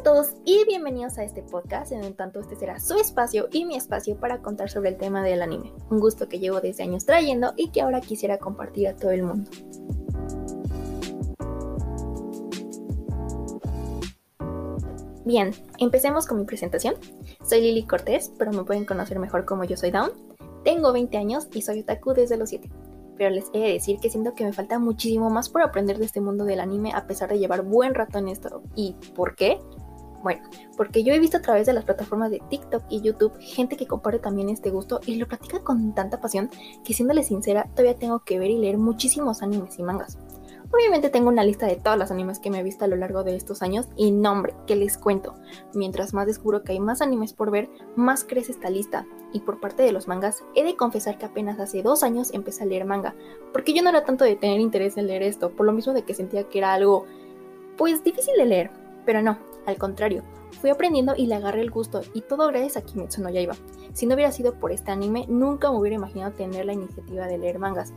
a todos y bienvenidos a este podcast, en tanto este será su espacio y mi espacio para contar sobre el tema del anime, un gusto que llevo desde años trayendo y que ahora quisiera compartir a todo el mundo. Bien, empecemos con mi presentación. Soy Lili Cortés, pero me pueden conocer mejor como yo soy Down. Tengo 20 años y soy otaku desde los 7 pero les he de decir que siento que me falta muchísimo más por aprender de este mundo del anime a pesar de llevar buen rato en esto. ¿Y por qué? Bueno, porque yo he visto a través de las plataformas de TikTok y YouTube gente que comparte también este gusto y lo practica con tanta pasión que siéndole sincera todavía tengo que ver y leer muchísimos animes y mangas. Obviamente tengo una lista de todas las animes que me he visto a lo largo de estos años y nombre, que les cuento. Mientras más descubro que hay más animes por ver, más crece esta lista. Y por parte de los mangas, he de confesar que apenas hace dos años empecé a leer manga, porque yo no era tanto de tener interés en leer esto, por lo mismo de que sentía que era algo, pues difícil de leer. Pero no, al contrario, fui aprendiendo y le agarré el gusto, y todo gracias a Kimetsu no Yaiba. Si no hubiera sido por este anime, nunca me hubiera imaginado tener la iniciativa de leer mangas.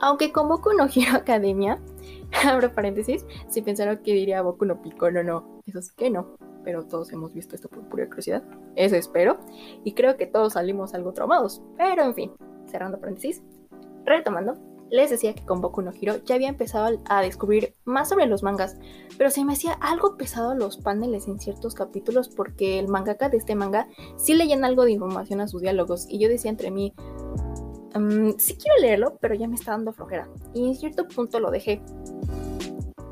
Aunque con Boku no Hero Academia, abro paréntesis, si pensaron que diría Boku no Pico, no, no, eso sí que no, pero todos hemos visto esto por pura curiosidad, eso espero, y creo que todos salimos algo traumados, pero en fin, cerrando paréntesis, retomando, les decía que con Boku no Hero ya había empezado a descubrir más sobre los mangas, pero se me hacía algo pesado los paneles en ciertos capítulos porque el mangaka de este manga sí leían algo de información a sus diálogos y yo decía entre mí, Mm, sí quiero leerlo, pero ya me está dando flojera. Y en cierto punto lo dejé.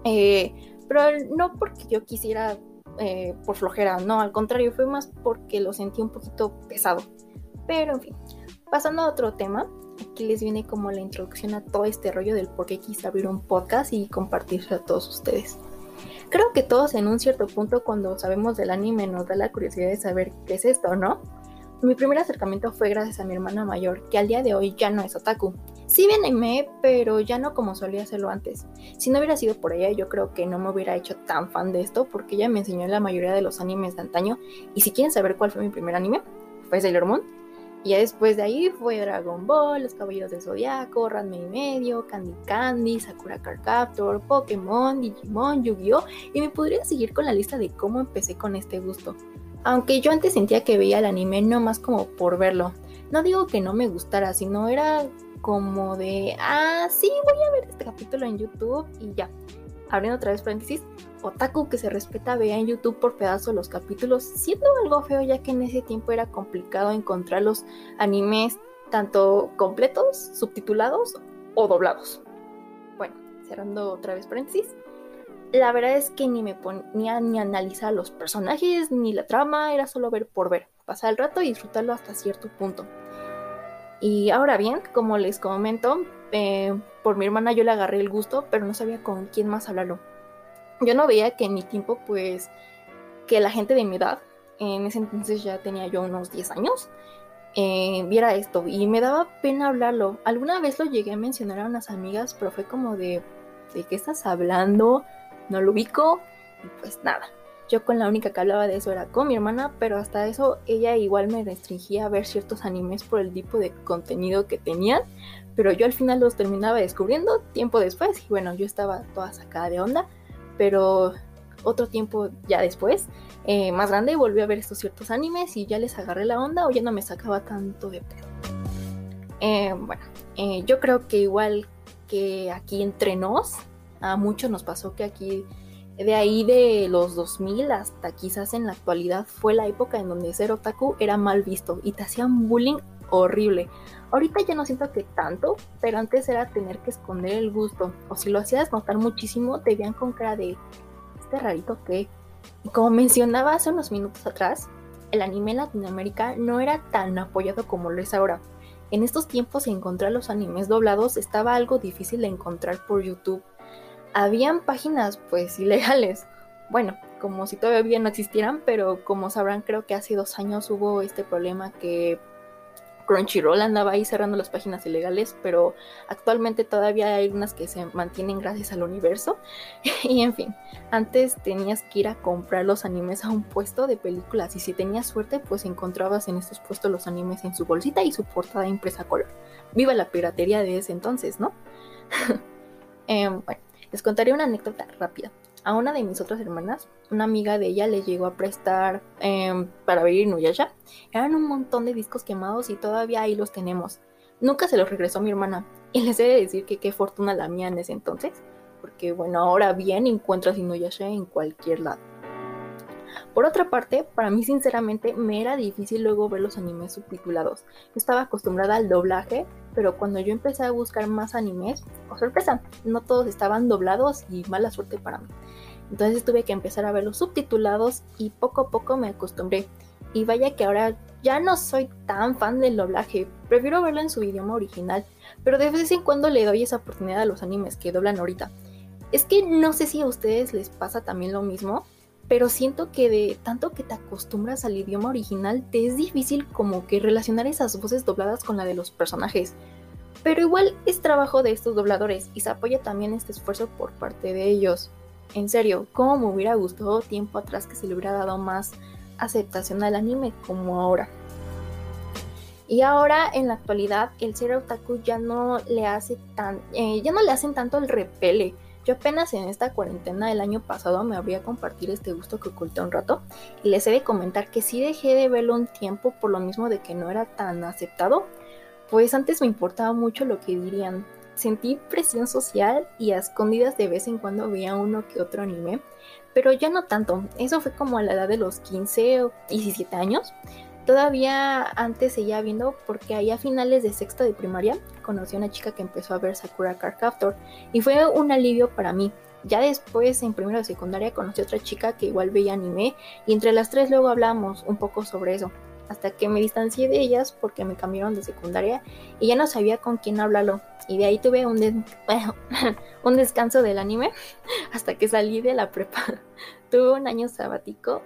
Eh, pero no porque yo quisiera eh, por flojera, no, al contrario, fue más porque lo sentí un poquito pesado. Pero en fin, pasando a otro tema, aquí les viene como la introducción a todo este rollo del por qué quise abrir un podcast y compartirlo a todos ustedes. Creo que todos en un cierto punto cuando sabemos del anime nos da la curiosidad de saber qué es esto, ¿no? Mi primer acercamiento fue gracias a mi hermana mayor, que al día de hoy ya no es otaku. Sí bien anime, pero ya no como solía hacerlo antes. Si no hubiera sido por ella, yo creo que no me hubiera hecho tan fan de esto, porque ella me enseñó la mayoría de los animes de antaño. Y si quieren saber cuál fue mi primer anime, fue Sailor Moon. Y después de ahí fue Dragon Ball, Los Caballeros del Zodiaco, Ranma y medio, Candy Candy, Sakura Card Captor, Pokémon, Digimon, Yu-Gi-Oh! Y me podría seguir con la lista de cómo empecé con este gusto. Aunque yo antes sentía que veía el anime no más como por verlo. No digo que no me gustara, sino era como de, ah, sí, voy a ver este capítulo en YouTube y ya. Abriendo otra vez paréntesis, otaku que se respeta vea en YouTube por pedazos los capítulos, siendo algo feo ya que en ese tiempo era complicado encontrar los animes tanto completos, subtitulados o doblados. Bueno, cerrando otra vez paréntesis, la verdad es que ni me ponía ni analizar los personajes ni la trama, era solo ver por ver, pasar el rato y disfrutarlo hasta cierto punto. Y ahora bien, como les comento, eh, por mi hermana yo le agarré el gusto, pero no sabía con quién más hablarlo. Yo no veía que en mi tiempo, pues, que la gente de mi edad, en ese entonces ya tenía yo unos 10 años, eh, viera esto y me daba pena hablarlo. Alguna vez lo llegué a mencionar a unas amigas, pero fue como de, ¿de qué estás hablando? no lo ubico y pues nada. Yo con la única que hablaba de eso era con mi hermana, pero hasta eso ella igual me restringía a ver ciertos animes por el tipo de contenido que tenían, pero yo al final los terminaba descubriendo tiempo después y bueno, yo estaba toda sacada de onda, pero otro tiempo ya después, eh, más grande, volví a ver estos ciertos animes y ya les agarré la onda o ya no me sacaba tanto de pedo. Eh, bueno, eh, yo creo que igual que aquí entre nos, a muchos nos pasó que aquí, de ahí de los 2000 hasta quizás en la actualidad, fue la época en donde ser otaku era mal visto y te hacían bullying horrible. Ahorita ya no siento que tanto, pero antes era tener que esconder el gusto. O si lo hacías notar muchísimo, te veían con cara de este rarito que. Como mencionaba hace unos minutos atrás, el anime en Latinoamérica no era tan apoyado como lo es ahora. En estos tiempos encontrar los animes doblados estaba algo difícil de encontrar por YouTube habían páginas pues ilegales. Bueno, como si todavía no existieran, pero como sabrán creo que hace dos años hubo este problema que Crunchyroll andaba ahí cerrando las páginas ilegales, pero actualmente todavía hay unas que se mantienen gracias al universo. y en fin, antes tenías que ir a comprar los animes a un puesto de películas y si tenías suerte pues encontrabas en estos puestos los animes en su bolsita y su portada impresa color. Viva la piratería de ese entonces, ¿no? eh, bueno, les contaré una anécdota rápida. a una de mis otras hermanas, una amiga de ella le llegó a prestar em, para ver Inuyasha. Eran un montón de discos quemados y todavía ahí los tenemos. Nunca se los regresó mi hermana. Y les he de decir que qué fortuna la mía en ese entonces. Porque bueno, ahora bien encuentras Inuyasha en cualquier lado. Por otra parte, para mí sinceramente me era difícil luego ver los animes subtitulados. Yo estaba acostumbrada al doblaje, pero cuando yo empecé a buscar más animes, oh sorpresa, no todos estaban doblados y mala suerte para mí. Entonces tuve que empezar a ver los subtitulados y poco a poco me acostumbré. Y vaya que ahora ya no soy tan fan del doblaje, prefiero verlo en su idioma original, pero de vez en cuando le doy esa oportunidad a los animes que doblan ahorita. Es que no sé si a ustedes les pasa también lo mismo, pero siento que de tanto que te acostumbras al idioma original, te es difícil como que relacionar esas voces dobladas con la de los personajes. Pero igual es trabajo de estos dobladores y se apoya también este esfuerzo por parte de ellos. En serio, ¿cómo me hubiera gustado tiempo atrás que se le hubiera dado más aceptación al anime como ahora? Y ahora en la actualidad el ser otaku ya no le hace tan, eh, ya no le hacen tanto el repele yo apenas en esta cuarentena del año pasado me habría compartir este gusto que oculté un rato y les he de comentar que sí dejé de verlo un tiempo por lo mismo de que no era tan aceptado, pues antes me importaba mucho lo que dirían. Sentí presión social y a escondidas de vez en cuando veía uno que otro anime, pero ya no tanto. Eso fue como a la edad de los 15 o 17 años. Todavía antes seguía viendo porque ahí a finales de sexto de primaria conocí a una chica que empezó a ver Sakura Card Captor y fue un alivio para mí. Ya después en primero de secundaria conocí a otra chica que igual veía anime y entre las tres luego hablamos un poco sobre eso. Hasta que me distancié de ellas porque me cambiaron de secundaria y ya no sabía con quién hablarlo. Y de ahí tuve un, un descanso del anime hasta que salí de la prepa. tuve un año sabático,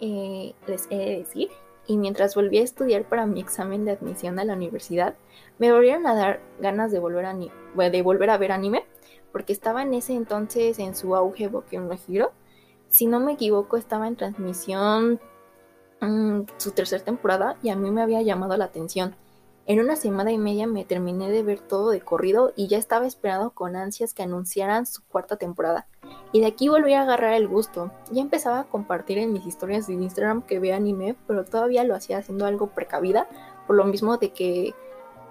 eh, les he de decir, y mientras volví a estudiar para mi examen de admisión a la universidad, me volvieron a dar ganas de volver a, volver a ver anime, porque estaba en ese entonces en su auge Boku no Hero. Si no me equivoco, estaba en transmisión mm, su tercera temporada y a mí me había llamado la atención. En una semana y media me terminé de ver todo de corrido y ya estaba esperando con ansias que anunciaran su cuarta temporada. Y de aquí volví a agarrar el gusto. Ya empezaba a compartir en mis historias de Instagram que ve anime, pero todavía lo hacía haciendo algo precavida, por lo mismo de que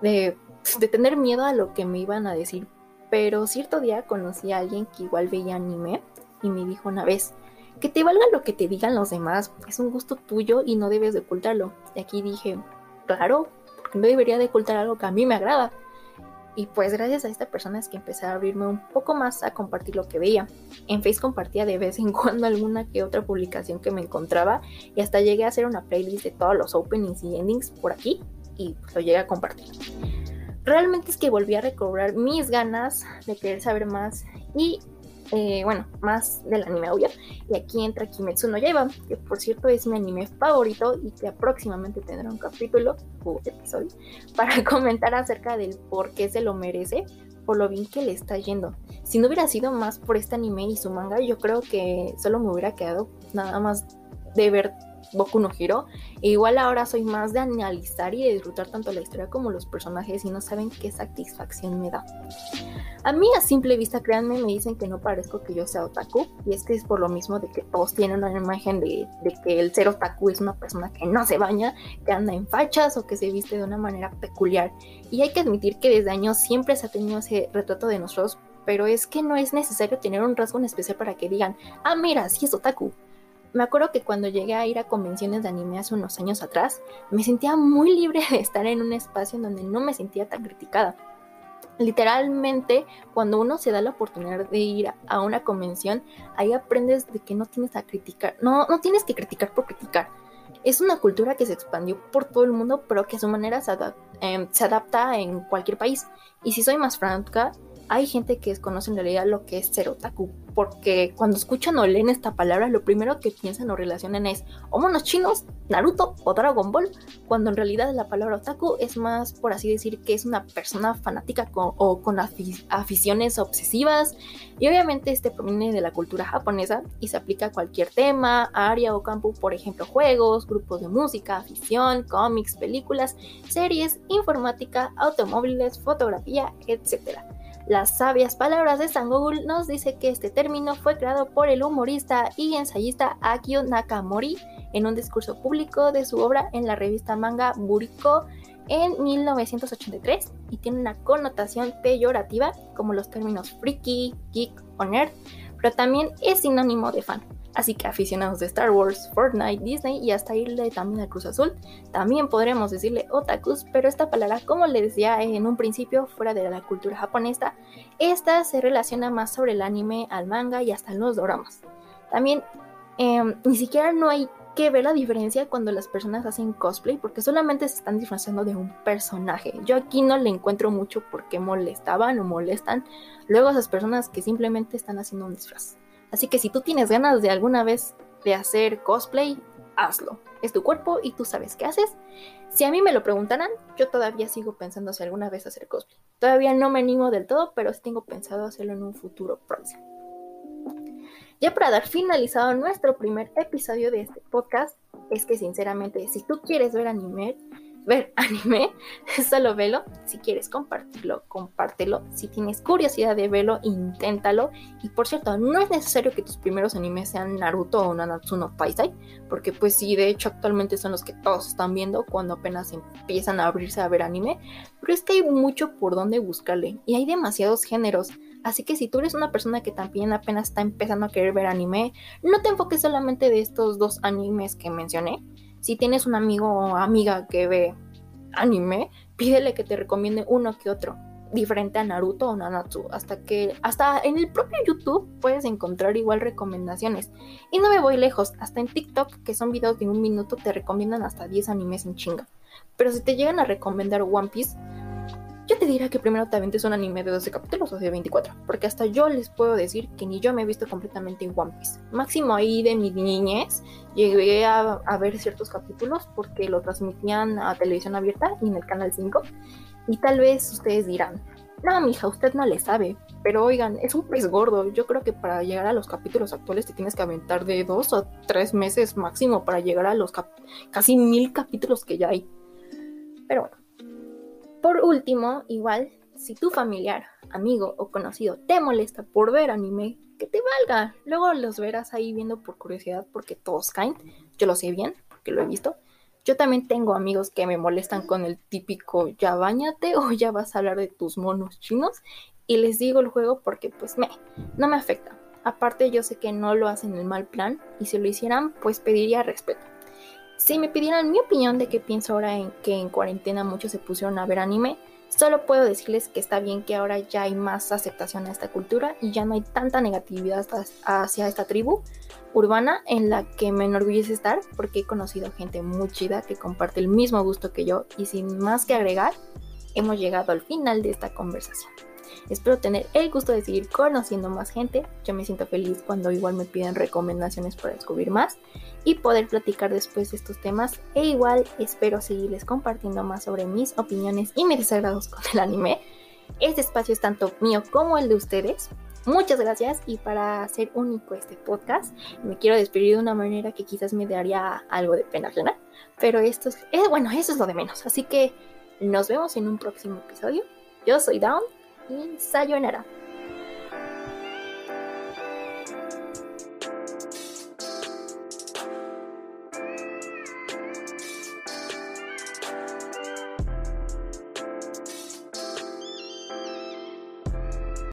de, de tener miedo a lo que me iban a decir. Pero cierto día conocí a alguien que igual veía anime y me dijo una vez, que te valga lo que te digan los demás, es un gusto tuyo y no debes de ocultarlo. Y aquí dije, claro, no debería de ocultar algo que a mí me agrada. Y pues gracias a esta persona es que empecé a abrirme un poco más a compartir lo que veía. En Face compartía de vez en cuando alguna que otra publicación que me encontraba y hasta llegué a hacer una playlist de todos los openings y endings por aquí y pues lo llegué a compartir. Realmente es que volví a recobrar mis ganas de querer saber más y eh, bueno, más del anime obvio. Y aquí entra Kimetsu no Yaiba, que por cierto es mi anime favorito y que próximamente tendrá un capítulo o episodio para comentar acerca del por qué se lo merece, por lo bien que le está yendo. Si no hubiera sido más por este anime y su manga, yo creo que solo me hubiera quedado nada más de ver Boku no Hero. E igual ahora soy más de analizar y de disfrutar tanto la historia como los personajes y no saben qué satisfacción me da. A mí a simple vista, créanme, me dicen que no parezco que yo sea otaku y es que es por lo mismo de que todos tienen una imagen de, que el ser otaku es una persona que no se baña, que anda en fachas o que se viste de una manera peculiar. Y hay que admitir que desde años siempre se ha tenido ese retrato de nosotros pero es que no es necesario tener un rasgo en especial para que digan, ah, mira, sí es otaku. Me acuerdo que cuando llegué a ir a convenciones de anime hace unos años atrás, me sentía muy libre de estar en un espacio en donde no me sentía tan criticada. Literalmente, cuando uno se da la oportunidad de ir a una convención, ahí aprendes de que no tienes a criticar, no, no tienes que criticar por criticar. Es una cultura que se expandió por todo el mundo, pero que a su manera se, em, se adapta en cualquier país. Y si soy más franca, hay gente que desconoce en realidad lo que es ser otaku, porque cuando escuchan o leen esta palabra, lo primero que piensan o relacionan es o monos chinos, Naruto o Dragon Ball, cuando en realidad la palabra otaku es más, por así decir, que es una persona fanática o con aficiones obsesivas, y obviamente este proviene de la cultura japonesa y se aplica a cualquier tema, área o campo, por ejemplo, juegos, grupos de música, afición, cómics, películas, series, informática, automóviles, fotografía, etc. Las sabias palabras de San nos dice que este término fue creado por el humorista y ensayista Akio Nakamori en un discurso público de su obra en la revista manga Buriko en 1983 y tiene una connotación peyorativa como los términos freaky, geek o nerd, pero también es sinónimo de fan. Así que aficionados de Star Wars, Fortnite, Disney y hasta irle también al Cruz Azul, también podremos decirle otakus, pero esta palabra, como les decía en un principio, fuera de la cultura japonesa, esta se relaciona más sobre el anime, al manga y hasta los dramas. También em, ni siquiera no hay que ver la diferencia cuando las personas hacen cosplay porque solamente se están disfrazando de un personaje. Yo aquí no le encuentro mucho por qué molestaban o molestan luego a esas personas que simplemente están haciendo un disfraz. Así que si tú tienes ganas de alguna vez de hacer cosplay, hazlo. Es tu cuerpo y tú sabes qué haces. Si a mí me lo preguntaran, yo todavía sigo pensando si alguna vez hacer cosplay. Todavía no me animo del todo, pero sí tengo pensado hacerlo en un futuro próximo. Ya para dar finalizado nuestro primer episodio de este podcast, es que sinceramente, si tú quieres ver anime, ver anime, solo velo. Si quieres compartirlo, compártelo. Si tienes curiosidad de verlo, inténtalo. Y por cierto, no es necesario que tus primeros animes sean Naruto o Nanatsu no Taisai, porque pues sí, de hecho actualmente son los que todos están viendo cuando apenas empiezan a abrirse a ver anime. Pero es que hay mucho por donde buscarle y hay demasiados géneros. Así que si tú eres una persona que también apenas está empezando a querer ver anime, no te enfoques solamente de estos dos animes que mencioné. Si tienes un amigo o amiga que ve anime, pídele que te recomiende uno que otro, diferente a Naruto o Nanatsu, hasta que hasta en el propio YouTube puedes encontrar igual recomendaciones. Y no me voy lejos, hasta en TikTok, que son videos de un minuto, te recomiendan hasta 10 animes en chinga. Pero si te llegan a recomendar One Piece, yo te diría que primero te aventes un anime de 12 capítulos o de 24, porque hasta yo les puedo decir que ni yo me he visto completamente en One Piece. Máximo ahí de mi niñez llegué a, ver ciertos capítulos porque lo transmitían a televisión abierta y en el canal 5. Y tal vez ustedes dirán, no, mija, usted no le sabe. Pero oigan, es un pez gordo. Yo creo que para llegar a los capítulos actuales te tienes que aventar de dos o tres meses máximo para llegar a los casi mil capítulos que ya hay. Pero bueno. Por último, igual, si tu familiar, amigo o conocido te molesta por ver anime, que te valga. Luego los verás ahí viendo por curiosidad porque todos caen. Yo lo sé bien porque lo he visto. Yo también tengo amigos que me molestan con el típico ya bañate o ya vas a hablar de tus monos chinos y les digo el juego porque pues me no me afecta. Aparte yo sé que no lo hacen en mal plan y si lo hicieran pues pediría respeto. Si me pidieran mi opinión de qué pienso ahora en que en cuarentena muchos se pusieron a ver anime, solo puedo decirles que está bien que ahora ya hay más aceptación a esta cultura y ya no hay tanta negatividad hacia esta tribu urbana en la que me enorgullece estar porque he conocido gente muy chida que comparte el mismo gusto que yo y sin más que agregar, hemos llegado al final de esta conversación. Espero tener el gusto de seguir conociendo más gente. Yo me siento feliz cuando igual me piden recomendaciones para descubrir más y poder platicar después de estos temas. E igual espero seguirles compartiendo más sobre mis opiniones y mis desagrados con el anime. Este espacio es tanto mío como el de ustedes. Muchas gracias y para hacer único este podcast me quiero despedir de una manera que quizás me daría algo de pena ajena, pero esto es, eh, bueno, eso es lo de menos, así que nos vemos en un próximo episodio. Yo soy Down y sayonara.